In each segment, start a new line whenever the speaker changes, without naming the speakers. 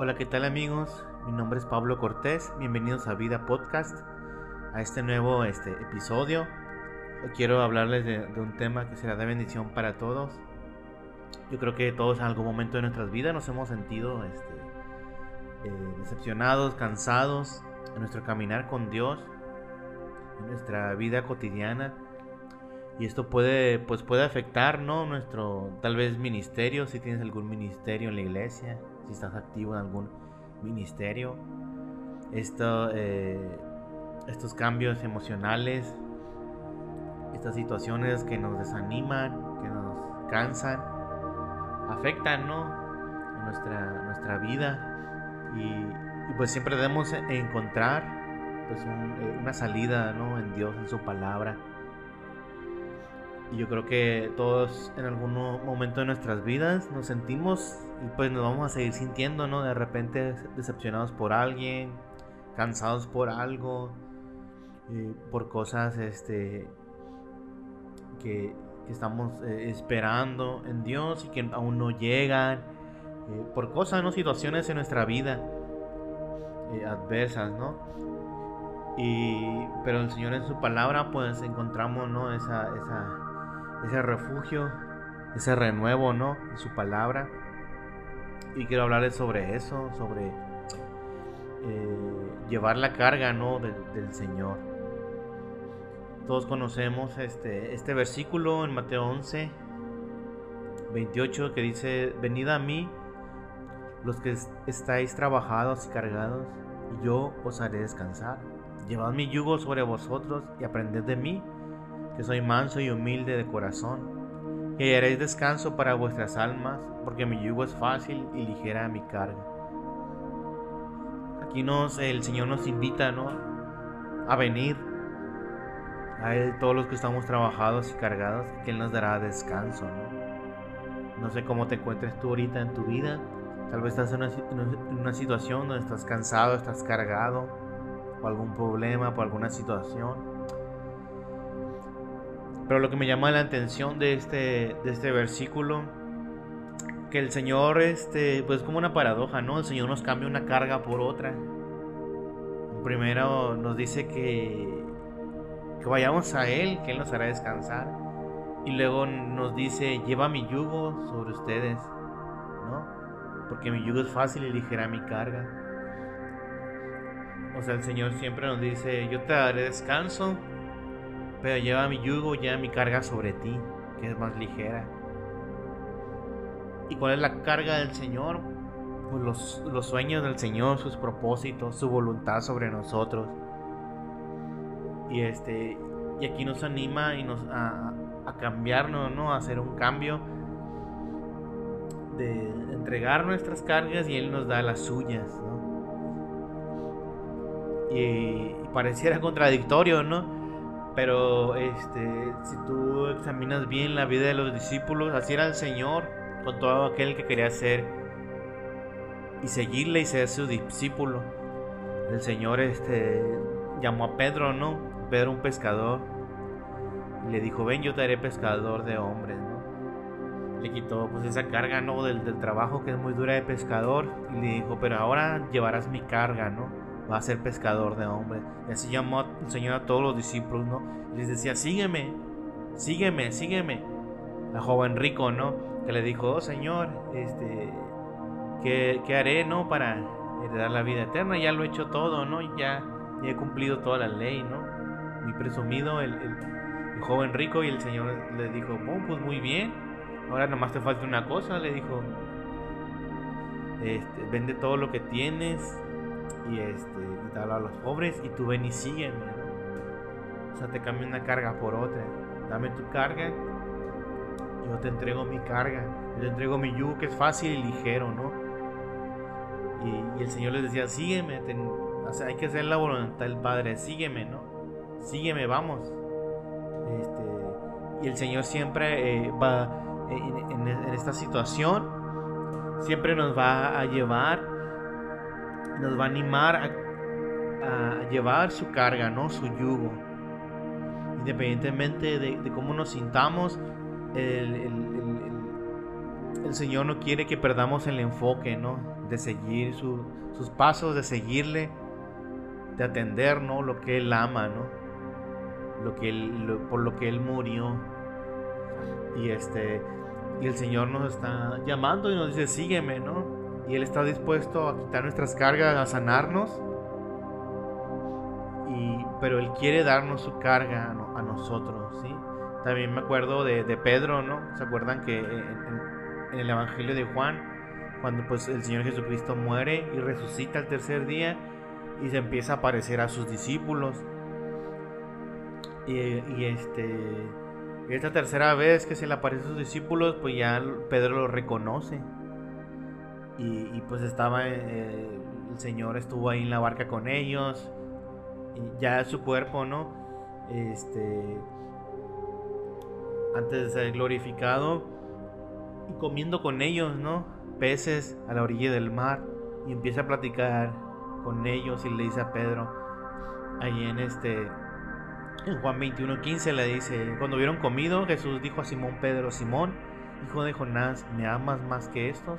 Hola, ¿qué tal amigos? Mi nombre es Pablo Cortés, bienvenidos a Vida Podcast, a este nuevo este, episodio. Hoy quiero hablarles de, un tema que será de bendición para todos. Yo creo que todos en algún momento de nuestras vidas nos hemos sentido este, eh, decepcionados, cansados en nuestro caminar con Dios, en nuestra vida cotidiana. Y esto puede, pues puede afectar, ¿no? Nuestro, tal vez, ministerio, si tienes algún ministerio en la iglesia, si estás activo en algún ministerio. Esto, eh, estos cambios emocionales, estas situaciones que nos desaniman, que nos cansan, afectan ¿no? nuestra, nuestra vida y, pues siempre debemos encontrar pues eh, una salida ¿no? en Dios, en su palabra. Y yo creo que todos en algún momento de nuestras vidas nos sentimos y pues nos vamos a seguir sintiendo, ¿no? De repente decepcionados por alguien, cansados por algo, eh, por cosas este, que, estamos eh, esperando en Dios y que aún no llegan, eh, por cosas, ¿no? Situaciones en nuestra vida adversas, ¿no? Y, pero el Señor en su palabra pues encontramos, ¿no? Esa, esa ese refugio, ese renuevo, ¿no? En su palabra. Y quiero hablarles sobre eso, sobre eh, llevar la carga, ¿no? del Señor. Todos conocemos este, este versículo en Mateo 11, 28, que dice, venid a mí los que estáis trabajados y cargados, y yo os haré descansar. Llevad mi yugo sobre vosotros y aprended de mí, que soy manso y humilde de corazón, y haréis descanso para vuestras almas, porque mi yugo es fácil y ligera mi carga. Aquí nos, el Señor nos invita ¿no? a venir a Él todos los que estamos trabajados y cargados, que Él nos dará descanso. ¿no? sé cómo te encuentres tú ahorita en tu vida. Tal vez estás en una, en una situación donde estás cansado, estás cargado, por algún problema, por alguna situación. Pero lo que me llama la atención de este, de este versículo, que el Señor, este, pues como una paradoja, ¿no? El Señor nos cambia una carga por otra. Primero nos dice que, que vayamos a Él, que Él nos hará descansar. Y luego nos dice, lleva mi yugo sobre ustedes, ¿no? Porque mi yugo es fácil y ligera mi carga. O sea, el Señor siempre nos dice, yo te daré descanso pero lleva mi yugo, lleva mi carga sobre ti, que es más ligera. ¿Y cuál es la carga del Señor? Pues los, los sueños del Señor, sus propósitos, su voluntad sobre nosotros. Y este y aquí nos anima y nos a, a cambiarnos, ¿no? A hacer un cambio de entregar nuestras cargas y Él nos da las suyas, ¿no? y pareciera contradictorio, ¿no? Pero este, si tú examinas bien la vida de los discípulos, así era el Señor con todo aquel que quería ser y seguirle y ser su discípulo. El Señor este, llamó a Pedro, ¿no? Pedro un pescador. Y le dijo, ven, yo te haré pescador de hombres, ¿no? Le quitó pues esa carga, ¿no? Del, del trabajo que es muy dura de pescador. Y le dijo, pero ahora llevarás mi carga, ¿no? Va a ser pescador de hombres. Y así llamó el Señor a todos los discípulos, ¿no? Les decía, sígueme, sígueme, sígueme. La joven rico, ¿no? Que le dijo, oh Señor, este, ¿qué, qué haré, no? Para heredar la vida eterna. Ya lo he hecho todo, ¿no? Ya, ya he cumplido toda la ley, ¿no? Muy presumido el, el, joven rico y el Señor le dijo, oh, pues muy bien. Ahora nomás te falta una cosa, le dijo. Este, vende todo lo que tienes y este y te a los pobres y tú ven y sígueme o sea te cambio una carga por otra. Dame tu carga yo te entrego mi carga. Yo te entrego mi yugo que es fácil y ligero no y, el señor les decía sígueme o sea, hay que hacer la voluntad del padre sígueme no sígueme vamos. Este, y el señor siempre eh, va en esta situación siempre nos va a llevar nos va a animar a, llevar su carga, ¿no? Su yugo. Independientemente de, cómo nos sintamos, el, el Señor no quiere que perdamos el enfoque, ¿no? De seguir sus pasos, de seguirle, de atender, ¿no? Lo que Él ama, ¿no? Lo que por lo que Él murió. Y este, y el Señor nos está llamando y nos dice, sígueme, ¿no? Y Él está dispuesto a quitar nuestras cargas, a sanarnos. Y, pero Él quiere darnos su carga a nosotros, ¿sí? También me acuerdo de, Pedro, ¿no? ¿Se acuerdan que en, el Evangelio de Juan, cuando pues el Señor Jesucristo muere y resucita el tercer día y se empieza a aparecer a sus discípulos? Y, este, esta tercera vez que se le aparece a sus discípulos, pues ya Pedro lo reconoce. Y, pues estaba, eh, el Señor estuvo ahí en la barca con ellos. Y ya su cuerpo, ¿no? Este antes de ser glorificado y comiendo con ellos, ¿no? Peces a la orilla del mar y empieza a platicar con ellos y le dice a Pedro, ahí en este, en Juan 21:15 le dice, cuando hubieron comido, Jesús dijo a Simón Pedro, Simón, hijo de Jonás, ¿me amas más que estos?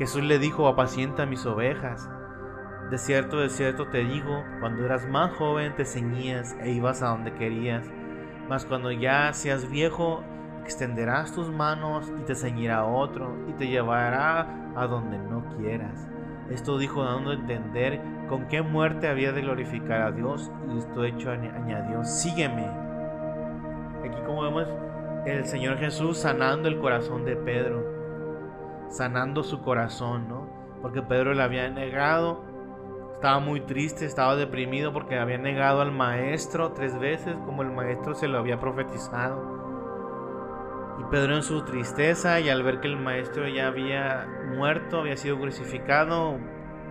Jesús le dijo, apacienta mis ovejas. De cierto, de cierto te digo, cuando eras más joven te ceñías e ibas a donde querías, mas cuando ya seas viejo extenderás tus manos y te ceñirá otro y te llevará a donde no quieras. Esto dijo dando a entender con qué muerte había de glorificar a Dios y esto hecho añadió, sígueme. Aquí como vemos el Señor Jesús sanando el corazón de Pedro, sanando su corazón, ¿no? Porque Pedro le había negado, estaba muy triste, estaba deprimido porque había negado al maestro tres veces como el maestro se lo había profetizado. Y Pedro en su tristeza y al ver que el maestro ya había muerto, había sido crucificado,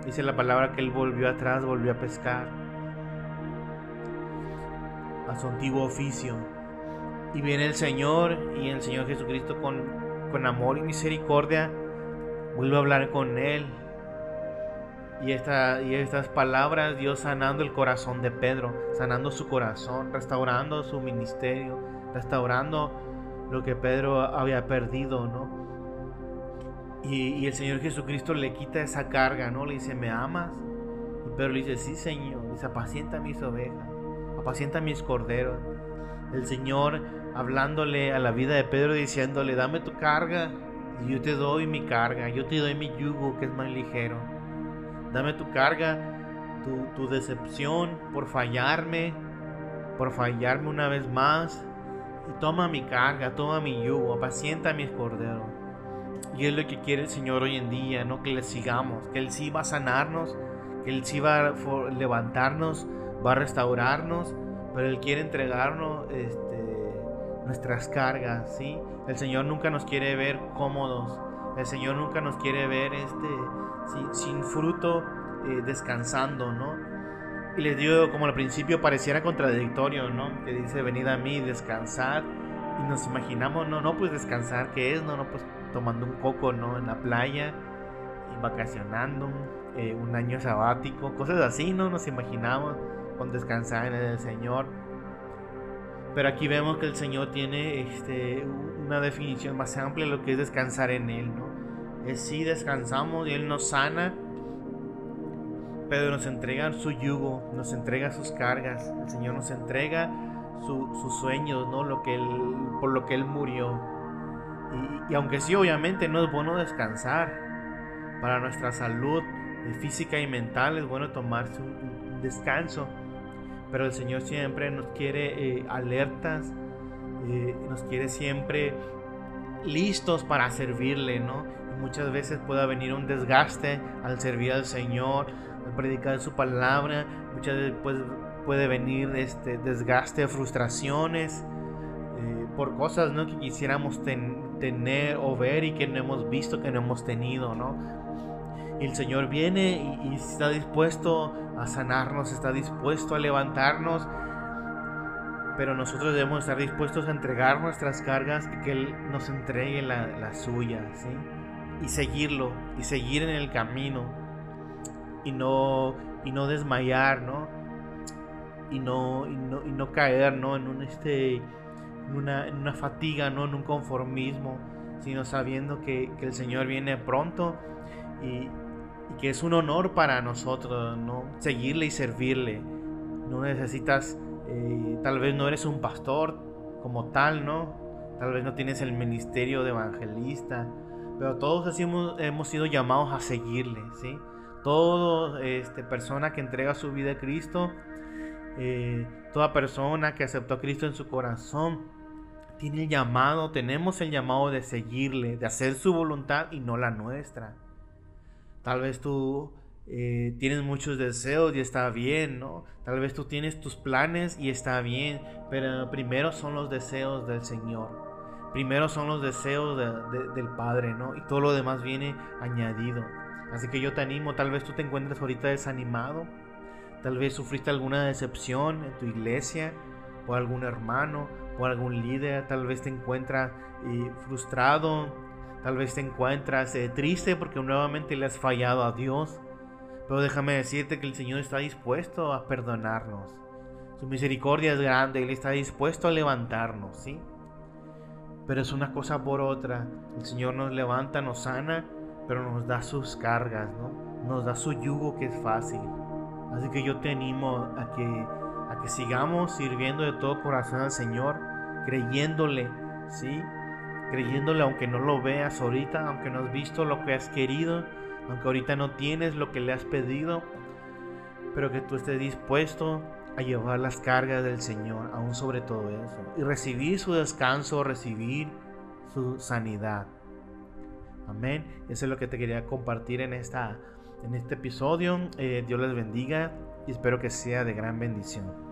dice la palabra que él volvió atrás, volvió a pescar a su antiguo oficio. Y viene el Señor y el Señor Jesucristo con, con amor y misericordia vuelve a hablar con él. Y, esta, y estas palabras, Dios sanando el corazón de Pedro, sanando su corazón, restaurando su ministerio, restaurando lo que Pedro había perdido, ¿no? Y, el Señor Jesucristo le quita esa carga, ¿no? Le dice, ¿me amas? Y Pedro le dice, sí, Señor. Dice, apacienta mis ovejas, apacienta mis corderos. El Señor hablándole a la vida de Pedro, diciéndole, dame tu carga yo te doy mi carga, yo te doy mi yugo que es más ligero. Dame tu carga, tu, tu decepción por fallarme, por fallarme una vez más, y toma mi carga, toma mi yugo, apacienta mis corderos. Y es lo que quiere el Señor hoy en día, no que le sigamos, que Él sí va a sanarnos, que Él sí va a levantarnos, va a restaurarnos, pero Él quiere entregarnos este, nuestras cargas, ¿sí? El Señor nunca nos quiere ver cómodos, el Señor nunca nos quiere ver este, sin fruto, eh, descansando, ¿no? Y les digo, como al principio pareciera contradictorio, ¿no? Que dice, venid a mí, descansar. Y nos imaginamos, no, no, pues descansar, ¿qué es? No, no, pues tomando un coco, ¿no? En la playa, vacacionando, eh, un año sabático, cosas así, ¿no? Nos imaginamos con descansar en el Señor. Pero aquí vemos que el Señor tiene este, una definición más amplia de lo que es descansar en Él, ¿no? Es si descansamos y Él nos sana Pedro nos entrega su yugo, nos entrega sus cargas, el Señor nos entrega sus sueños, ¿no? Lo que él, por lo que Él murió. Y, aunque sí, obviamente no es bueno descansar, para nuestra salud física y mental es bueno tomarse un, descanso, pero el Señor siempre nos quiere eh, alertas, eh, nos quiere siempre listos para servirle, ¿no? Y muchas veces puede venir un desgaste al servir al Señor, predicar su palabra, muchas veces puede, venir este desgaste, frustraciones eh, por cosas ¿no? que quisiéramos tener o ver y que no hemos visto, que no hemos tenido, ¿no? El Señor viene y, está dispuesto a sanarnos, está dispuesto a levantarnos, pero nosotros debemos estar dispuestos a entregar nuestras cargas y que Él nos entregue la, la suya, ¿sí? Y seguirlo, y seguir en el camino, y no, y no desmayar, ¿no? Y no, y no, y no caer, ¿no? En este una, fatiga, no en un conformismo, sino sabiendo que, el Señor viene pronto y, que es un honor para nosotros, ¿no? Seguirle y servirle. No necesitas, eh, tal vez no eres un pastor como tal, ¿no? Tal vez no tienes el ministerio de evangelista, pero todos así hemos, sido llamados a seguirle, ¿sí? Toda este, persona que entrega su vida a Cristo, eh, toda persona que aceptó a Cristo en su corazón, tiene el llamado, tenemos el llamado de seguirle, de hacer su voluntad y no la nuestra. Tal vez tú eh, tienes muchos deseos y está bien, ¿no? Tal vez tú tienes tus planes y está bien, pero primero son los deseos del Señor. Primero son los deseos del Padre, ¿no? Y todo lo demás viene añadido. Así que yo te animo, tal vez tú te encuentres ahorita desanimado, tal vez sufriste alguna decepción en tu iglesia o algún hermano o algún líder, tal vez te encuentras eh, frustrado, tal vez te encuentras eh, triste porque nuevamente le has fallado a Dios. Pero déjame decirte que el Señor está dispuesto a perdonarnos. Su misericordia es grande, Él está dispuesto a levantarnos, ¿sí? Pero es una cosa por otra. El Señor nos levanta, nos sana, pero nos da sus cargas, ¿no? Nos da su yugo que es fácil. Así que yo te animo a que a que sigamos sirviendo de todo corazón al Señor, creyéndole, ¿sí? Creyéndole aunque no lo veas ahorita, aunque no has visto lo que has querido, aunque ahorita no tienes lo que le has pedido, pero que tú estés dispuesto a llevar las cargas del Señor, aún sobre todo eso, y recibir su descanso, recibir su sanidad. Amén. Eso es lo que te quería compartir en, esta, en este episodio. Eh, Dios les bendiga y espero que sea de gran bendición.